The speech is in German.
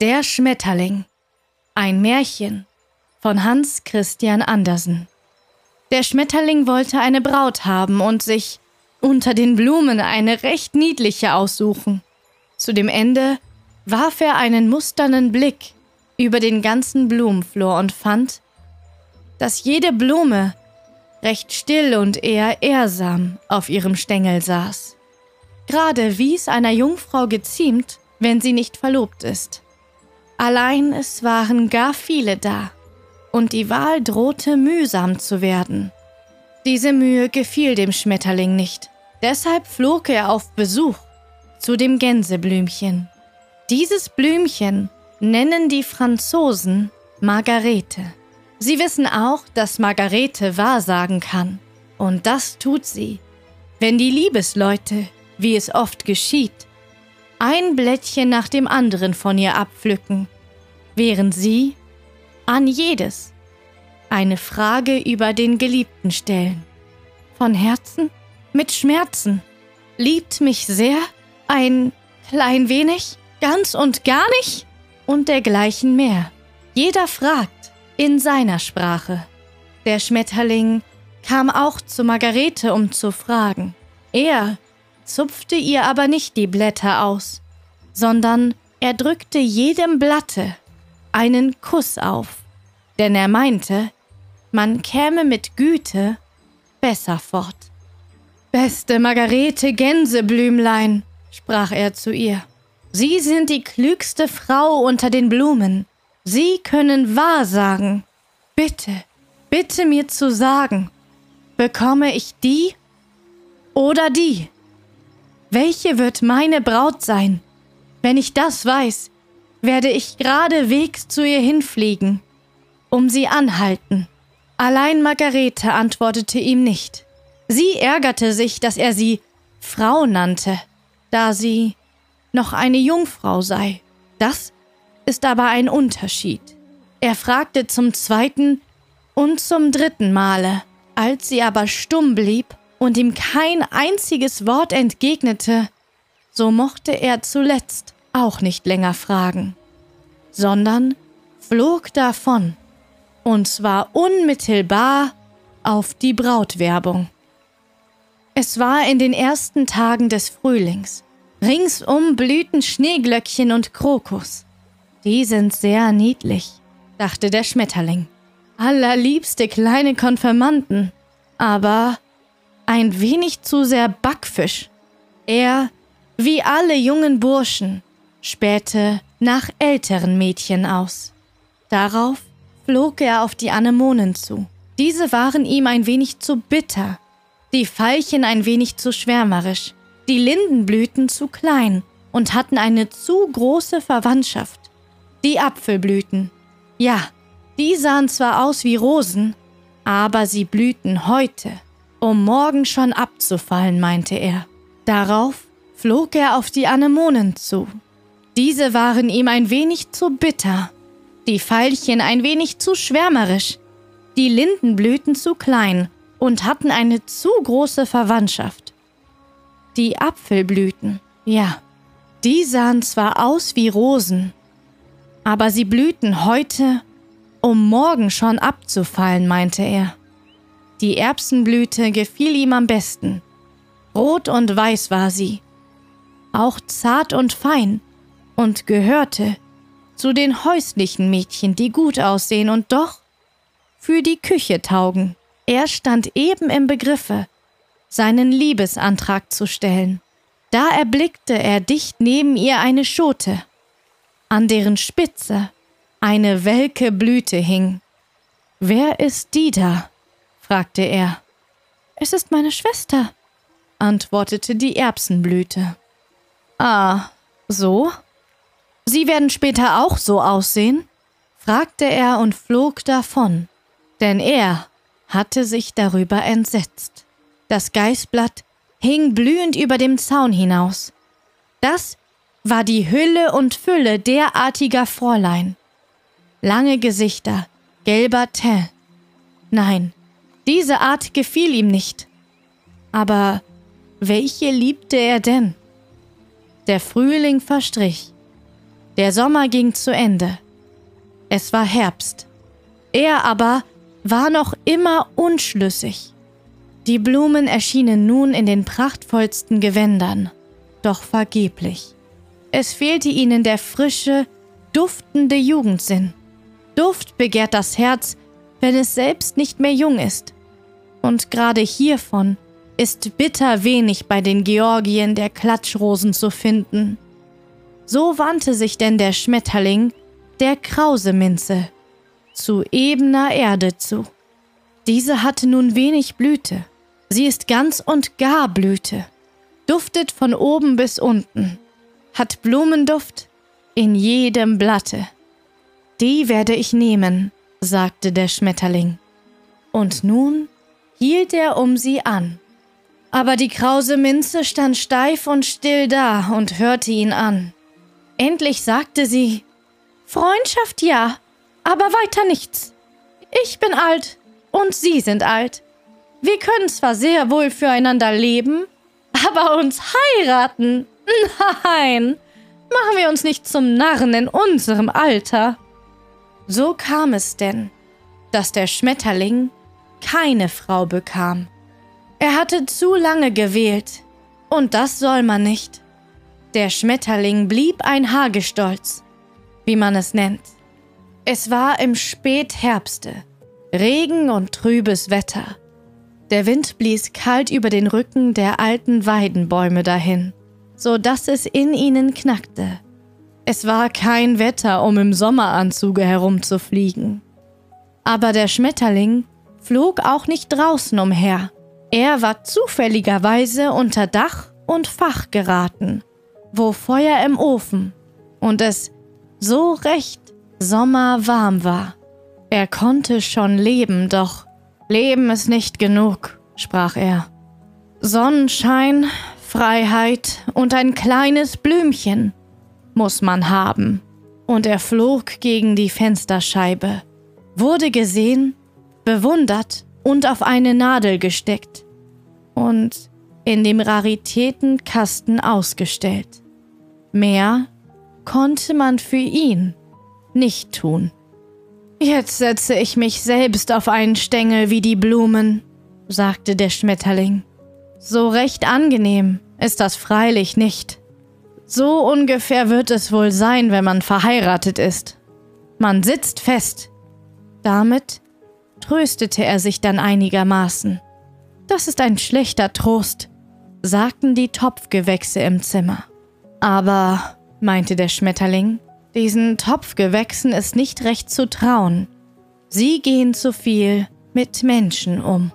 Der Schmetterling. Ein Märchen von Hans Christian Andersen. Der Schmetterling wollte eine Braut haben und sich unter den Blumen eine recht niedliche aussuchen. Zu dem Ende warf er einen musternen Blick über den ganzen Blumenflor und fand, dass jede Blume recht still und eher ehrsam auf ihrem Stängel saß. Gerade wie es einer Jungfrau geziemt, wenn sie nicht verlobt ist. Allein es waren gar viele da, und die Wahl drohte mühsam zu werden. Diese Mühe gefiel dem Schmetterling nicht, deshalb flog er auf Besuch zu dem Gänseblümchen. Dieses Blümchen nennen die Franzosen Margarete. Sie wissen auch, dass Margarete wahrsagen kann. Und das tut sie, wenn die Liebesleute, wie es oft geschieht, ein Blättchen nach dem anderen von ihr abpflücken, während sie an jedes eine Frage über den Geliebten stellen. Von Herzen? Mit Schmerzen? Liebt mich sehr? Ein klein wenig? Ganz und gar nicht? Und dergleichen mehr. Jeder fragt in seiner Sprache. Der Schmetterling kam auch zu Margarete, um zu fragen. Er zupfte ihr aber nicht die Blätter aus, sondern er drückte jedem Blatte einen Kuss auf, denn er meinte, man käme mit Güte besser fort. Beste Margarete Gänseblümlein, sprach er zu ihr, Sie sind die klügste Frau unter den Blumen. Sie können wahrsagen. Bitte, bitte mir zu sagen, bekomme ich die oder die? Welche wird meine Braut sein? Wenn ich das weiß, werde ich geradewegs zu ihr hinfliegen, um sie anhalten. Allein Margarete antwortete ihm nicht. Sie ärgerte sich, dass er sie Frau nannte, da sie noch eine Jungfrau sei. Das ist aber ein Unterschied. Er fragte zum zweiten und zum dritten Male, als sie aber stumm blieb, und ihm kein einziges Wort entgegnete, so mochte er zuletzt auch nicht länger fragen, sondern flog davon, und zwar unmittelbar auf die Brautwerbung. Es war in den ersten Tagen des Frühlings. Ringsum blühten Schneeglöckchen und Krokus. Die sind sehr niedlich, dachte der Schmetterling. Allerliebste kleine Konfirmanden, aber ein wenig zu sehr Backfisch. Er, wie alle jungen Burschen, spähte nach älteren Mädchen aus. Darauf flog er auf die Anemonen zu. Diese waren ihm ein wenig zu bitter, die Veilchen ein wenig zu schwärmerisch, die Lindenblüten zu klein und hatten eine zu große Verwandtschaft. Die Apfelblüten, ja, die sahen zwar aus wie Rosen, aber sie blühten heute um morgen schon abzufallen, meinte er. Darauf flog er auf die Anemonen zu. Diese waren ihm ein wenig zu bitter, die Veilchen ein wenig zu schwärmerisch, die Lindenblüten zu klein und hatten eine zu große Verwandtschaft. Die Apfelblüten, ja, die sahen zwar aus wie Rosen, aber sie blühten heute, um morgen schon abzufallen, meinte er. Die Erbsenblüte gefiel ihm am besten. Rot und weiß war sie, auch zart und fein, und gehörte zu den häuslichen Mädchen, die gut aussehen und doch für die Küche taugen. Er stand eben im Begriffe, seinen Liebesantrag zu stellen. Da erblickte er dicht neben ihr eine Schote, an deren Spitze eine welke Blüte hing. Wer ist die da? Fragte er. Es ist meine Schwester, antwortete die Erbsenblüte. Ah, so? Sie werden später auch so aussehen? fragte er und flog davon, denn er hatte sich darüber entsetzt. Das Geißblatt hing blühend über dem Zaun hinaus. Das war die Hülle und Fülle derartiger Fräulein. Lange Gesichter, gelber Teint. Nein, diese Art gefiel ihm nicht. Aber welche liebte er denn? Der Frühling verstrich. Der Sommer ging zu Ende. Es war Herbst. Er aber war noch immer unschlüssig. Die Blumen erschienen nun in den prachtvollsten Gewändern, doch vergeblich. Es fehlte ihnen der frische, duftende Jugendsinn. Duft begehrt das Herz, wenn es selbst nicht mehr jung ist. Und gerade hiervon ist bitter wenig bei den Georgien der Klatschrosen zu finden. So wandte sich denn der Schmetterling der Krauseminze zu ebener Erde zu. Diese hatte nun wenig Blüte. Sie ist ganz und gar Blüte, duftet von oben bis unten, hat Blumenduft in jedem Blatte. Die werde ich nehmen, sagte der Schmetterling. Und nun hielt er um sie an. Aber die krause Minze stand steif und still da und hörte ihn an. Endlich sagte sie Freundschaft ja, aber weiter nichts. Ich bin alt und Sie sind alt. Wir können zwar sehr wohl füreinander leben, aber uns heiraten? Nein, machen wir uns nicht zum Narren in unserem Alter. So kam es denn, dass der Schmetterling keine Frau bekam. Er hatte zu lange gewählt, und das soll man nicht. Der Schmetterling blieb ein Hagestolz, wie man es nennt. Es war im Spätherbste, Regen und trübes Wetter. Der Wind blies kalt über den Rücken der alten Weidenbäume dahin, so dass es in ihnen knackte. Es war kein Wetter, um im Sommeranzuge herumzufliegen. Aber der Schmetterling flog auch nicht draußen umher. Er war zufälligerweise unter Dach und Fach geraten wo Feuer im Ofen und es so recht sommerwarm war. Er konnte schon leben, doch Leben ist nicht genug, sprach er. Sonnenschein, Freiheit und ein kleines Blümchen muss man haben. Und er flog gegen die Fensterscheibe, wurde gesehen, bewundert und auf eine Nadel gesteckt und in dem Raritätenkasten ausgestellt. Mehr konnte man für ihn nicht tun. Jetzt setze ich mich selbst auf einen Stängel wie die Blumen, sagte der Schmetterling. So recht angenehm ist das freilich nicht. So ungefähr wird es wohl sein, wenn man verheiratet ist. Man sitzt fest. Damit tröstete er sich dann einigermaßen. Das ist ein schlechter Trost, sagten die Topfgewächse im Zimmer. Aber, meinte der Schmetterling, diesen Topfgewächsen ist nicht recht zu trauen. Sie gehen zu viel mit Menschen um.